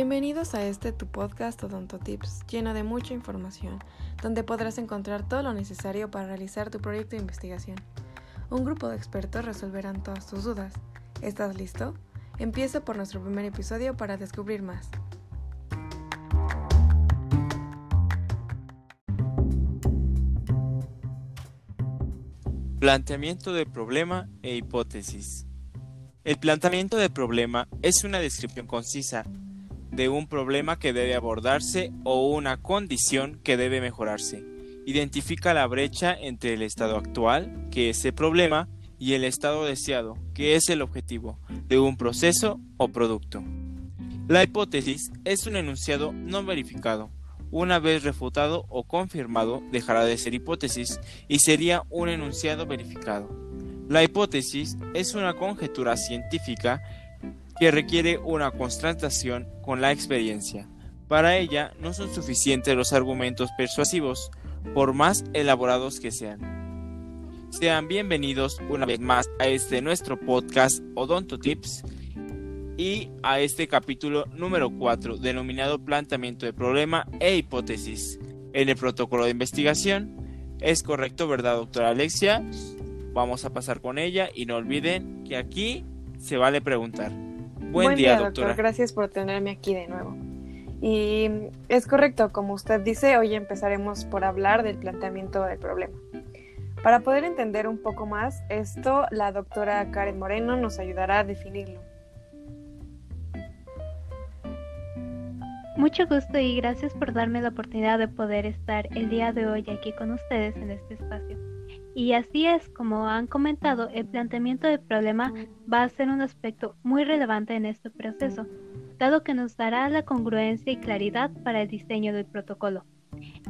Bienvenidos a este tu podcast Odonto Tips, lleno de mucha información, donde podrás encontrar todo lo necesario para realizar tu proyecto de investigación. Un grupo de expertos resolverán todas tus dudas. ¿Estás listo? Empieza por nuestro primer episodio para descubrir más. Planteamiento de problema e hipótesis. El planteamiento de problema es una descripción concisa de un problema que debe abordarse o una condición que debe mejorarse. Identifica la brecha entre el estado actual, que es el problema, y el estado deseado, que es el objetivo, de un proceso o producto. La hipótesis es un enunciado no verificado. Una vez refutado o confirmado, dejará de ser hipótesis y sería un enunciado verificado. La hipótesis es una conjetura científica que requiere una constatación con la experiencia. Para ella no son suficientes los argumentos persuasivos, por más elaborados que sean. Sean bienvenidos una vez más a este nuestro podcast Odonto Tips y a este capítulo número 4 denominado Planteamiento de Problema e Hipótesis. En el protocolo de investigación, ¿es correcto, verdad, doctora Alexia? Vamos a pasar con ella y no olviden que aquí se vale preguntar. Buen, día, doctor. Gracias por tenerme aquí de nuevo. Y es correcto, como usted dice, hoy empezaremos por hablar del planteamiento del problema. Para poder entender un poco más esto, la doctora Karen Moreno nos ayudará a definirlo. Mucho gusto y gracias por darme la oportunidad de poder estar el día de hoy aquí con ustedes en este espacio. Y así es, como han comentado, el planteamiento del problema va a ser un aspecto muy relevante en este proceso, dado que nos dará la congruencia y claridad para el diseño del protocolo.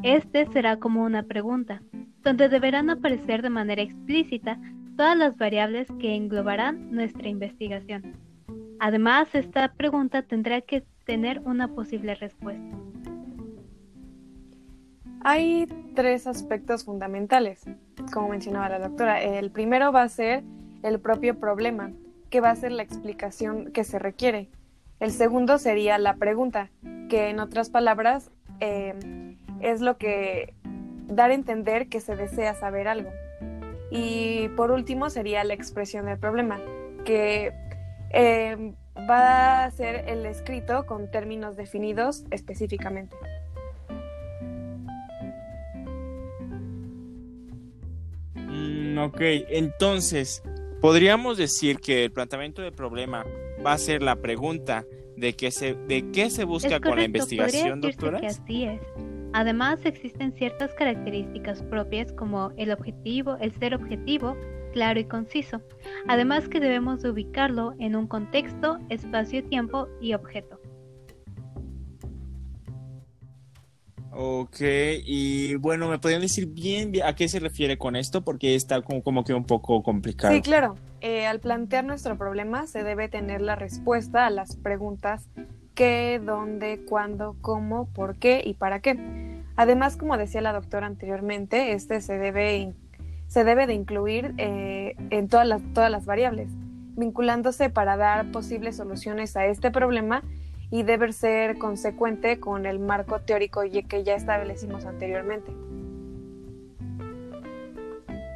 Este será como una pregunta, donde deberán aparecer de manera explícita todas las variables que englobarán nuestra investigación. Además, esta pregunta tendrá que tener una posible respuesta. Hay tres aspectos fundamentales, como mencionaba la doctora. El primero va a ser el propio problema, que va a ser la explicación que se requiere. El segundo sería la pregunta, que en otras palabras eh, es lo que dar a entender que se desea saber algo. Y por último sería la expresión del problema, que eh, va a ser el escrito con términos definidos específicamente. ok, entonces, podríamos decir que el planteamiento del problema va a ser la pregunta de qué se, de qué se busca con la investigación, doctora. así es. Además, existen ciertas características propias como el objetivo, el ser objetivo, claro y conciso. Además que debemos ubicarlo en un contexto, espacio, tiempo y objeto. Ok, y bueno, ¿me podrían decir bien, a qué se refiere con esto? Porque está como, como que un poco complicado. Sí, claro. Eh, al plantear nuestro problema se debe tener la respuesta a las preguntas qué, dónde, cuándo, cómo, por qué y para qué. Además, como decía la doctora anteriormente, este se debe, se debe de incluir eh, en todas las, todas las variables, vinculándose para dar posibles soluciones a este problema y debe ser consecuente con el marco teórico que ya establecimos anteriormente.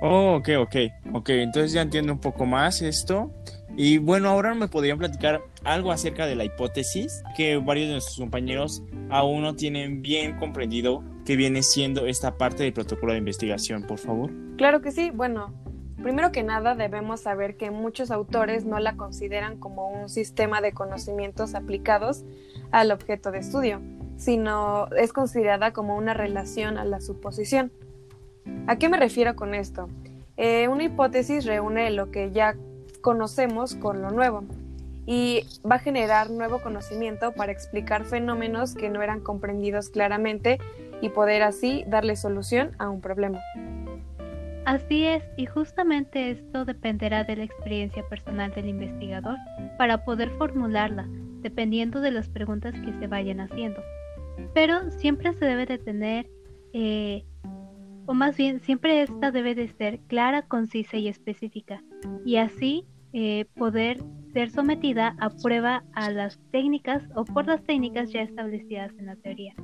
Oh, ok, ok, ok, entonces ya entiendo un poco más esto. Y bueno, ahora me podrían platicar algo acerca de la hipótesis, que varios de nuestros compañeros aún no tienen bien comprendido qué viene siendo esta parte del protocolo de investigación, por favor. Claro que sí, bueno, Primero que nada, debemos saber que muchos autores no la consideran como un sistema de conocimientos aplicados al objeto de estudio, sino es considerada como una relación a la suposición. ¿A qué me refiero con esto? Eh, una hipótesis reúne lo que ya conocemos con lo nuevo y va a generar nuevo conocimiento para explicar fenómenos que no eran comprendidos claramente y poder así darle solución a un problema. Así es, y justamente esto dependerá de la experiencia personal del investigador para poder formularla, dependiendo de las preguntas que se vayan haciendo. Pero siempre se debe de tener, eh, o más bien, siempre esta debe de ser clara, concisa y específica, y así eh, poder ser sometida a prueba a las técnicas o por las técnicas ya establecidas en la teoría.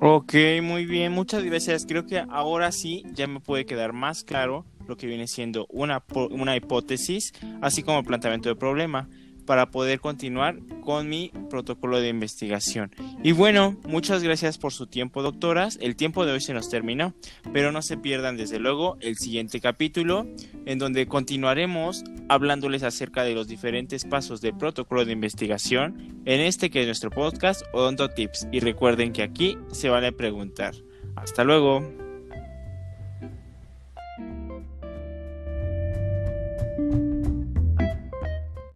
Ok, muy bien, muchas gracias. Creo que ahora sí ya me puede quedar más claro lo que viene siendo una, una hipótesis, así como el planteamiento del problema para poder continuar con mi protocolo de investigación. Y bueno, muchas gracias por su tiempo, doctoras. El tiempo de hoy se nos terminó, pero no se pierdan desde luego el siguiente capítulo en donde continuaremos hablándoles acerca de los diferentes pasos del protocolo de investigación en este que es nuestro podcast Odonto Tips. Y recuerden que aquí se van a preguntar. Hasta luego.